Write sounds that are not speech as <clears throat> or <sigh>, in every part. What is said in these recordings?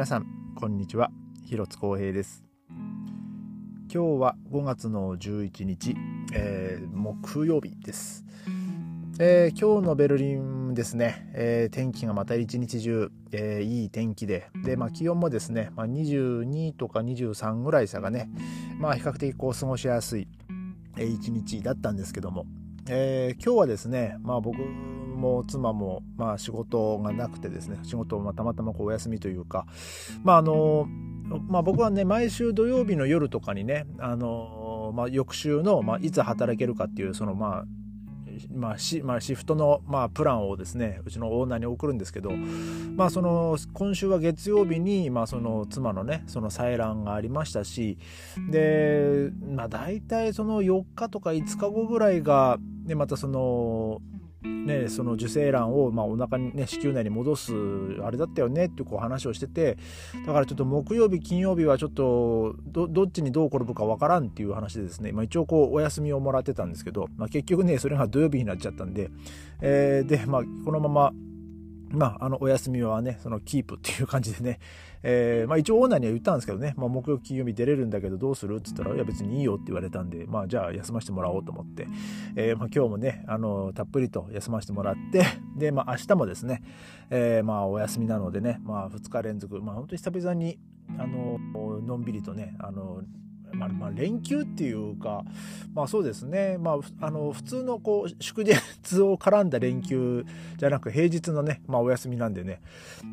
皆さんこんにちは。広津光平です。今日は5月の11日、えー、木曜日です、えー、今日のベルリンですね、えー、天気がまた一日中、えいい天気で。で、まあ、気温もですね、まあ、22とか23ぐらい差がね、まあ、比較的こう過ごしやすい、え一日だったんですけども、え今日はですね、まあ、僕も妻もまあ仕事がなくてですね仕事をたまたまこうお休みというかまああのまあ、僕はね毎週土曜日の夜とかにねあの、まあ、翌週の、まあ、いつ働けるかっていうそのまあまあシまあ、シフトの、まあ、プランをですねうちのオーナーに送るんですけど、まあ、その今週は月曜日に、まあ、その妻のねその採卵がありましたしで、まあ、大体その4日とか5日後ぐらいが、でまたそのね、その受精卵を、まあ、お腹にね子宮内に戻すあれだったよねってこう話をしててだからちょっと木曜日金曜日はちょっとどっちにどう転ぶかわからんっていう話でですね、まあ、一応こうお休みをもらってたんですけど、まあ、結局ねそれが土曜日になっちゃったんで、えー、で、まあ、このまままあ、あの、お休みはね、そのキープっていう感じでね、<laughs> えー、まあ一応オーナーには言ったんですけどね、まあ木曜金曜日出れるんだけどどうする？って言ったら、いや別にいいよって言われたんで、まあじゃあ休ませてもらおうと思って、えー、まあ今日もね、あの、たっぷりと休ませてもらって、<laughs> で、まあ明日もですね、えー、まあお休みなのでね、まあ2日連続、まあ本当に久々に、あの、のんびりとね、あの、まあ、まあ、連休っていうか、まあそうですね、まあ、あの、普通のこう、祝日を絡んだ連休じゃなく、平日のね、まあお休みなんでね、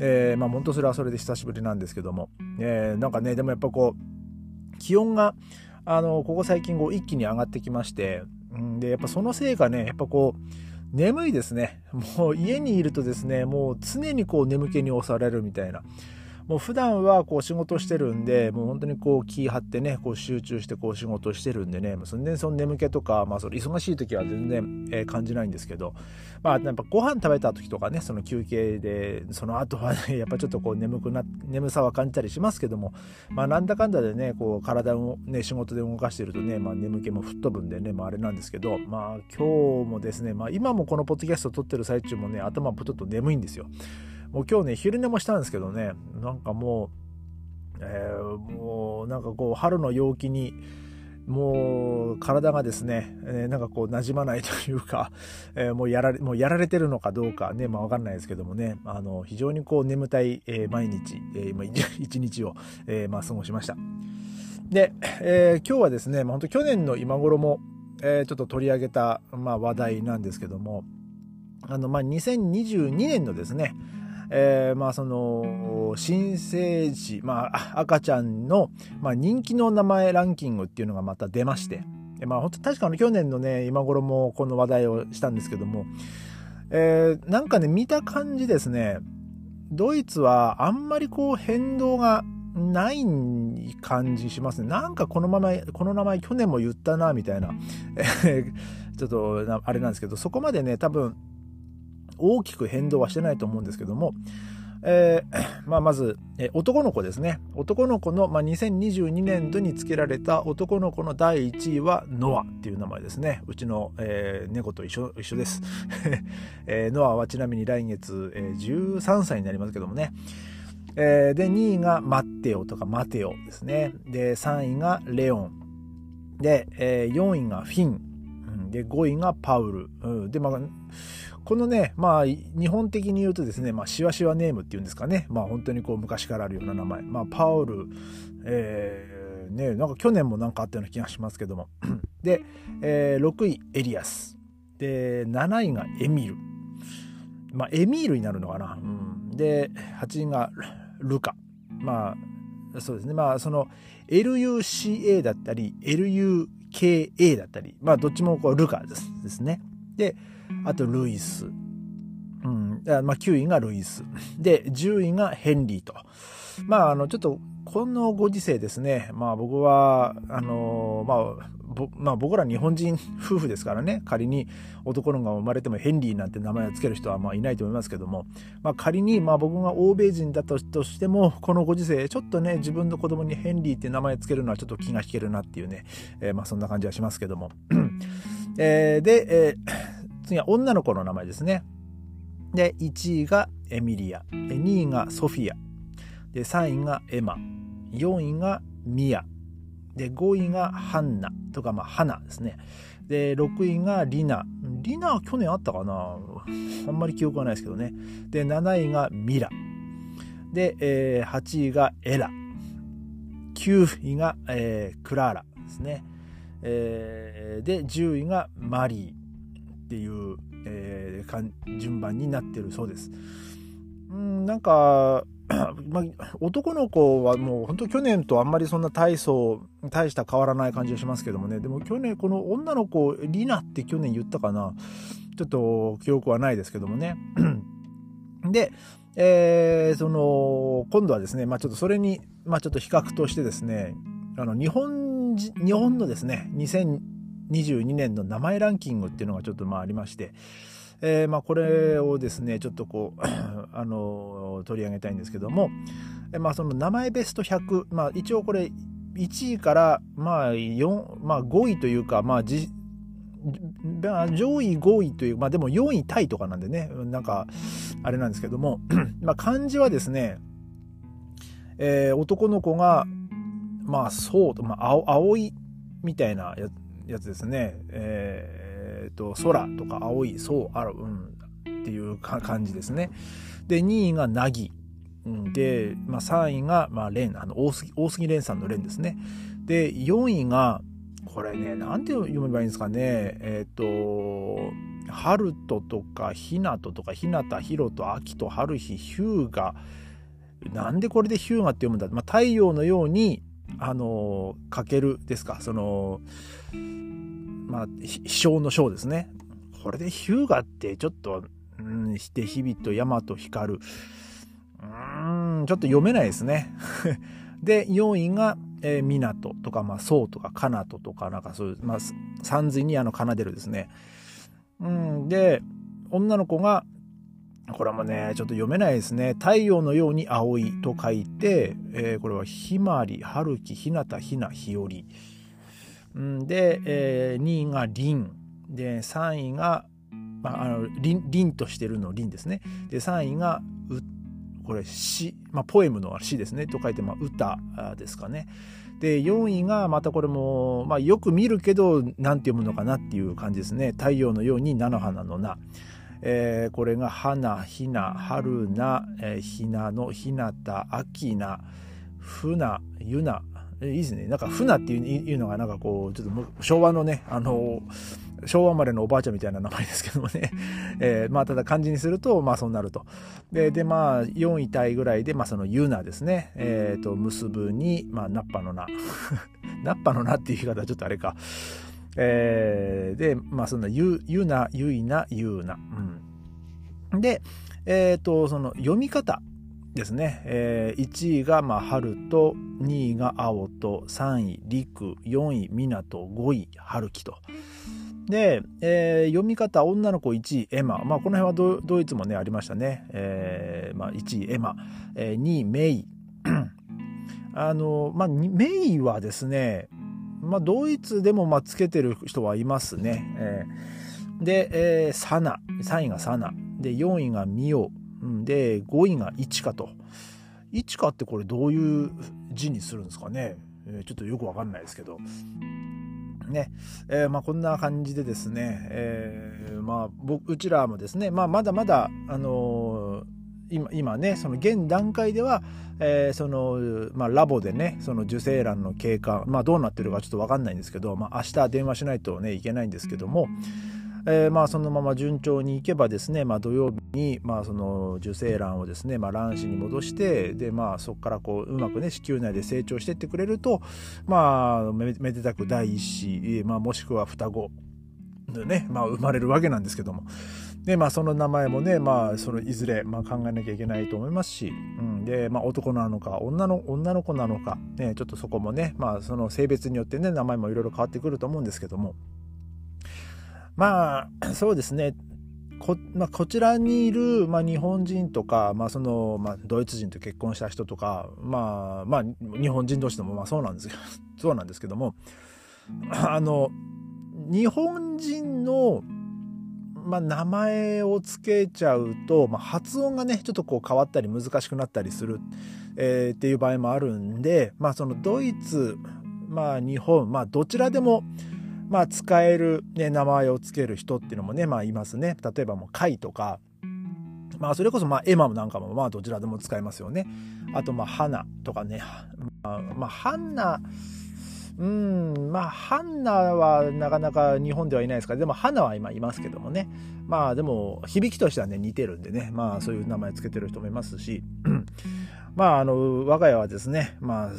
えー、まあ本当それはそれで久しぶりなんですけども、えー、なんかね、でもやっぱこう、気温が、あの、ここ最近こう一気に上がってきまして、んで、やっぱそのせいかね、やっぱこう、眠いですね。もう家にいるとですね、もう常にこう眠気に押されるみたいな。もう普段はこう仕事してるんで、もう本当にこう気張ってね、こう集中してこう仕事してるんでね、全然その眠気とか、まあそれ忙しい時は全然、え感じないんですけど、まあやっぱご飯食べた時とかね、その休憩で、その後はね、<laughs> やっぱちょっとこう眠くな、眠さは感じたりしますけども、まあなんだかんだでね、こう体をね、仕事で動かしてるとね、まあ眠気も吹っ飛ぶんでね、まああれなんですけど、まあ今日もですね、まあ今もこのポッドキャストを撮ってる最中もね、頭ちょっと眠いんですよ。もう今日ね、昼寝もしたんですけどね、なんかもう、えー、もうなんかこう、春の陽気に、もう体がですね、えー、なんかこう馴染まないというか、<laughs> えー、もうやられ、もうやられてるのかどうかね、まあわかんないですけどもね、あの、非常にこう眠たい、えー、毎日、えー、<laughs> 一日を、えー、まあ過ごしました。で、えー、今日はですね、まあ、本当去年の今頃も、えー、ちょっと取り上げた、まあ、話題なんですけども、あの、まあ、2022年のですね、えー、まあその新生児、まあ、赤ちゃんの、まあ、人気の名前ランキングっていうのがまた出まして、まあ本当確かの去年のね今頃もこの話題をしたんですけども、えー、なんかね見た感じですねドイツはあんまりこう変動がない感じしますね。なんかこのまま、この名前去年も言ったな、みたいな。ちょっと、あれなんですけど、そこまでね、多分、大きく変動はしてないと思うんですけども、えー、<coughs> まあ、まず、え男の子ですね。男の子の、まあ、2022年度に付けられた男の子の第1位はノアっていう名前ですね。うちの、えー、猫と一緒一緒です、<laughs> えー、ノアはちなみに来月、えー、13歳になりますけどもね。えー、で、2位がマッテオとかマテオですね。で、3位がレオン。で、えー、4位がフィン。で、5位がパウル。で、まあ、このね、まあ、日本的に言うとですね、まあ、シワシワネームっていうんですかね。まあ、本当にこう、昔からあるような名前。まあ、パウル、えー、ね、なんか去年もなんかあったような気がしますけども。で、えー、6位、エリアス。で、7位がエミル。まあ、エミールになるのかな。うん、で、8位がルカ。まあ、そうですね。まあ、その、LUCA だったり、LUKA だったり、まあ、どっちもこう、ルカですですね。で、あとルイス。うん。まあ、9位がルイス。で、10位がヘンリーと。まあ、あの、ちょっと、このご時世ですね。まあ、僕は、あの、まあ、まあ、僕ら日本人 <laughs> 夫婦ですからね仮に男の子が生まれてもヘンリーなんて名前を付ける人はまあいないと思いますけども、まあ、仮にまあ僕が欧米人だとしてもこのご時世ちょっとね自分の子供にヘンリーって名前を付けるのはちょっと気が引けるなっていうね、えー、まあそんな感じはしますけども、<clears throat> えー、で、えー次は女の子の名前ですね。で、1位がエミリア。2位がソフィア。で3位がエマ。4位がミアで5位がハンナとかまあハナですね。で6位がリナ。リナは去年あったかな？あんまり記憶はないですけどね。で7位がミラ。で、えー、8位がエラ。9位が、えー、クラーラですね、えー、で10位がマリーっていう、えー、順番になってるそうです。うんなんか <clears throat> まあ、男の子はもう本当去年とあんまりそんな大層大した変わらない感じがしますけどもね。でも去年この女の子リナって去年言ったかな。ちょっと記憶はないですけどもね。<clears throat> で、えー、その今度はですね、まあ、ちょっとそれに、まあ、ちょっと比較としてですねあの日本日本のですね2022年の名前ランキングっていうのがちょっとまあありまして。えー、まあ、これをですねちょっとこう <coughs> あの取り上げたいんですけども、えまあ、その名前ベスト100、まあ、一応これ1位からまあ4、まあ、5位というか、まあ、じ上位5位という、まあでも4位タイとかなんでね、なんか、あれなんですけども、<coughs> まあ漢字はですね、えー、男の子が、まあそう、まあ青、青いみたいなやつですね、えーえーと、空とか青いそうある、うん、っていう感じですね。で2位がなぎで、まあ、3位が、まあ、レン。あの大杉大杉蓮さんの蓮ですね。で4位がこれねなんて読めばいいんですかね。えっ、ー、と春ととかひなととかひなたひろと秋と春日ヒューガ。なんでこれでヒューガって読むんだ、まあ、太陽のようにあのかけるですか。そのまあ、飛翔の章ですね。これでヒューガってちょっと、うん、して日々と山と光る。うーん、ちょっと読めないですね。<laughs> で、4位が、えー、港とか、まあ、宋とか、カナトとか、なんかそういう、まあ、三髄にあの奏でるですね。うん、で、女の子が、これもね、ちょっと読めないですね。太陽のように青いと書いて、えー、これはひまり、春樹、ひなた、ひな、ひより。で、えー、2位が凛で3位が、まあ、あの凛凛としてるの凛ですね。で3位がうこれ詩、まあ、ポエムの詩ですね。と書いて、まあ、歌ですかね。で4位がまたこれも、まあ、よく見るけど何て読むのかなっていう感じですね。太陽のように菜の花の菜。えー、これが花ひな春菜、えー、ひなのひなた秋菜。船ゆな。いいですね。なんか船っていうのがなんかこうちょっと昭和のねあの昭和生まれのおばあちゃんみたいな名前ですけどもね、<laughs> えー、まあただ漢字にするとまあそうなると。ででまあ4位タイぐらいでまあそのユナですね。えっ、ー、と結ぶにまあナッパの名 <laughs> ナッパの名っていう言い方はちょっとあれか。えー、でまあそんなゆゆなゆいなゆうなうん。でえっ、ー、とその読み方ですね、えー、1位がまあ春と2位が青と3位陸4位港5位春樹と。で、えー、読み方女の子1位エマ、まあ、この辺はドイツもねありましたね、えーまあ、1位エマ、えー、2位メイ。<clears throat> あの、まあ、メイはですね、まあ、ドイツでもまあつけてる人はいますね、えー、で、えー、サナ。3位がサナ。で4位がミオ。で5位が一花と。一花ってこれどういう字にするんですかね、え、ちょっとよくわかんないですけど。ね。えー、まあ、こんな感じでですね、えー、まあ、僕うちらもですね、まあ、まだまだ、あの今今ねその現段階では、えー、そのまあ、ラボでねその受精卵の経過、まあ、どうなってるかちょっと分かんないんですけど、まあ、明日電話しないとねいけないんですけども、えー、まあそのまま順調にいけばですね、まあ、土曜日にまあその受精卵をですね、まあ、卵子に戻してで、まあ、そこからこううまくね子宮内で成長していってくれると、まあ、めでたく第一子、まあ、もしくは双子でね、まあ、生まれるわけなんですけども。でまあ、その名前もね、まあ、そのいずれ、まあ、考えなきゃいけないと思いますし、うん、で、まあ、男なのか女の女の子なのか、ね、ちょっとそこもね、まあ、その性別によってね名前もいろいろ変わってくると思うんですけども、まあそうですね。こ,、まあ、こちらにいる、まあ、日本人とか、まあそのまあ、ドイツ人と結婚した人とか、まあ、まあ日本人同士でもまあそうなんですけど <laughs> そうなんですけどもあの日本人のまあ、名前を付けちゃうと、まあ、発音がねちょっとこう変わったり難しくなったりする、えー、っていう場合もあるんで、まあ、そのドイツ、まあ、日本、まあ、どちらでも、まあ、使える、ね、名前を付ける人っていうのもね、まあ、いますね。例えばもう「貝」とか、まあ、それこそまあエマなんかもまあどちらでも使えますよね。あとまあ花とかね、まあ、まあ、ハンナうんまあハンナはなかなか日本ではいないですからでも花は今いますけどもね。まあでも響きとしてはね似てるんでね。まあそういう名前つけてる人もいますし。まああの我が家はですねまあ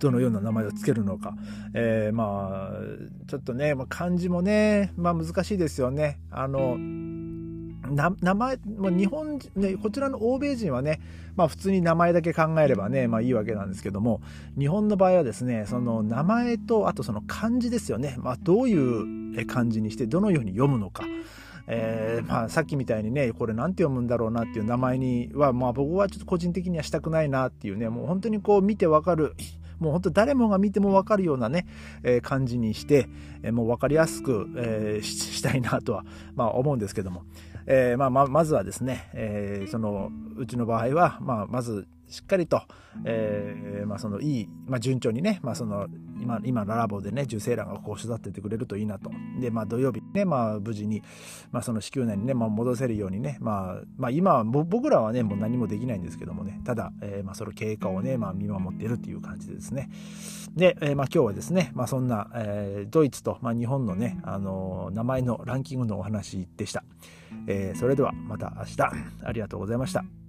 どのような名前をつけるのか、えー、まあちょっとねま漢字もねまあ難しいですよねあの名前、まあ、日本人、ね、こちらの欧米人はね、まあ普通に名前だけ考えればね、まあいいわけなんですけども、日本の場合はですね、その名前と、あとその漢字ですよね。まあどういう漢字にして、どのように読むのか。えー、まあさっきみたいにね、これなんて読むんだろうなっていう名前には、まあ僕はちょっと個人的にはしたくないなっていうね、もう本当にこう見てわかる、もう本当誰もが見ても分かるようなね、えー、感じにして、えー、もう分かりやすく、えー、したいなとは、まあ、思うんですけども、えーまあ、ままずはですね、えー、そのうちの場合は、まあ、まずしっかりと、えーまあ、そのいい、まあ、順調にね、まあ、その今今ララボでね受精卵がこう育ててくれるといいなと。で、まあ、土曜日ね、まあ、無事に、まあ、その子宮内にね、まあ、戻せるようにね、まあまあ、今は僕らはねもう何もできないんですけどもね。ただ、えーまあ、その経過をね、まあ、見守っているという感じでですね。で、えーまあ、今日はですね、まあ、そんな、えー、ドイツと、まあ、日本のね、あのー、名前のランキングのお話でした、えー、それではまた明日。ありがとうございました。